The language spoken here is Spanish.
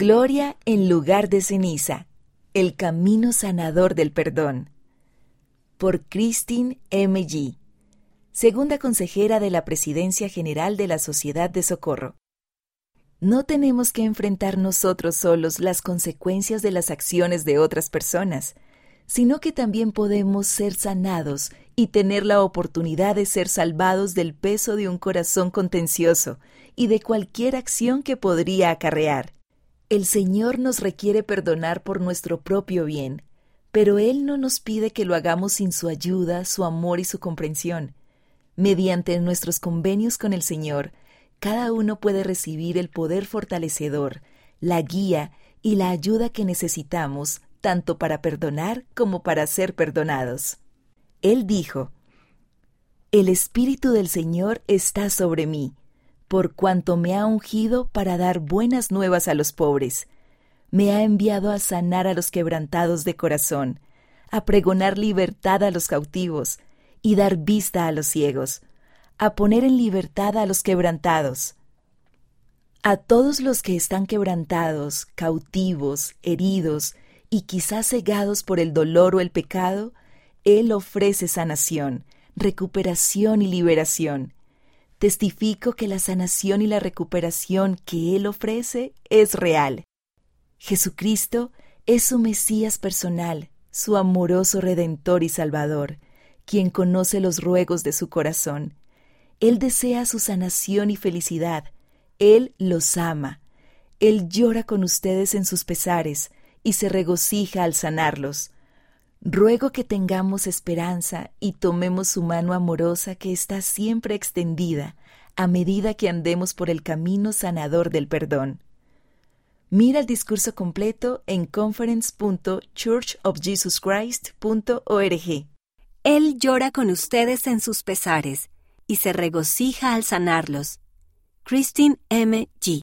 Gloria en lugar de ceniza. El camino sanador del perdón. Por Christine M. G., segunda consejera de la Presidencia General de la Sociedad de Socorro. No tenemos que enfrentar nosotros solos las consecuencias de las acciones de otras personas, sino que también podemos ser sanados y tener la oportunidad de ser salvados del peso de un corazón contencioso y de cualquier acción que podría acarrear. El Señor nos requiere perdonar por nuestro propio bien, pero Él no nos pide que lo hagamos sin su ayuda, su amor y su comprensión. Mediante nuestros convenios con el Señor, cada uno puede recibir el poder fortalecedor, la guía y la ayuda que necesitamos tanto para perdonar como para ser perdonados. Él dijo, El Espíritu del Señor está sobre mí, por cuanto me ha ungido para dar buenas nuevas a los pobres. Me ha enviado a sanar a los quebrantados de corazón, a pregonar libertad a los cautivos y dar vista a los ciegos, a poner en libertad a los quebrantados. A todos los que están quebrantados, cautivos, heridos, y quizás cegados por el dolor o el pecado, Él ofrece sanación, recuperación y liberación. Testifico que la sanación y la recuperación que Él ofrece es real. Jesucristo es su Mesías personal, su amoroso Redentor y Salvador, quien conoce los ruegos de su corazón. Él desea su sanación y felicidad. Él los ama. Él llora con ustedes en sus pesares, y se regocija al sanarlos. Ruego que tengamos esperanza y tomemos su mano amorosa que está siempre extendida a medida que andemos por el camino sanador del perdón. Mira el discurso completo en conference.churchofjesuschrist.org. Él llora con ustedes en sus pesares y se regocija al sanarlos. Christine M. G.